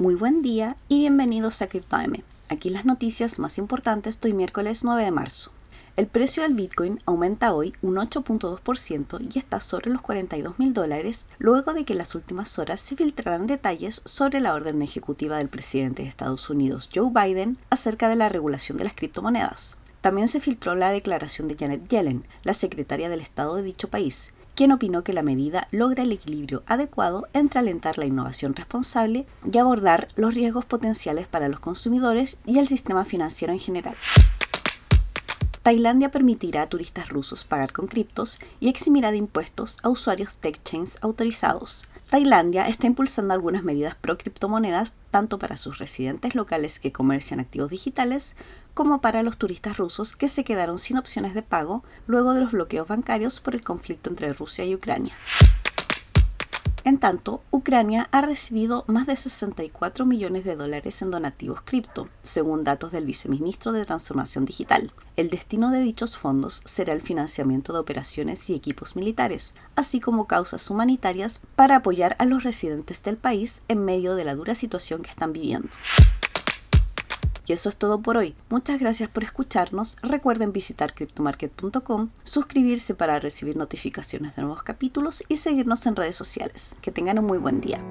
Muy buen día y bienvenidos a CryptoM. Aquí las noticias más importantes hoy miércoles 9 de marzo. El precio del Bitcoin aumenta hoy un 8.2% y está sobre los 42 mil dólares luego de que en las últimas horas se filtraran detalles sobre la orden ejecutiva del presidente de Estados Unidos Joe Biden acerca de la regulación de las criptomonedas. También se filtró la declaración de Janet Yellen, la secretaria del Estado de dicho país, quien opinó que la medida logra el equilibrio adecuado entre alentar la innovación responsable y abordar los riesgos potenciales para los consumidores y el sistema financiero en general. Tailandia permitirá a turistas rusos pagar con criptos y eximirá de impuestos a usuarios tech chains autorizados. Tailandia está impulsando algunas medidas pro criptomonedas tanto para sus residentes locales que comercian activos digitales como para los turistas rusos que se quedaron sin opciones de pago luego de los bloqueos bancarios por el conflicto entre Rusia y Ucrania. En tanto, Ucrania ha recibido más de 64 millones de dólares en donativos cripto, según datos del viceministro de Transformación Digital. El destino de dichos fondos será el financiamiento de operaciones y equipos militares, así como causas humanitarias para apoyar a los residentes del país en medio de la dura situación que están viviendo. Y eso es todo por hoy. Muchas gracias por escucharnos. Recuerden visitar cryptomarket.com, suscribirse para recibir notificaciones de nuevos capítulos y seguirnos en redes sociales. Que tengan un muy buen día.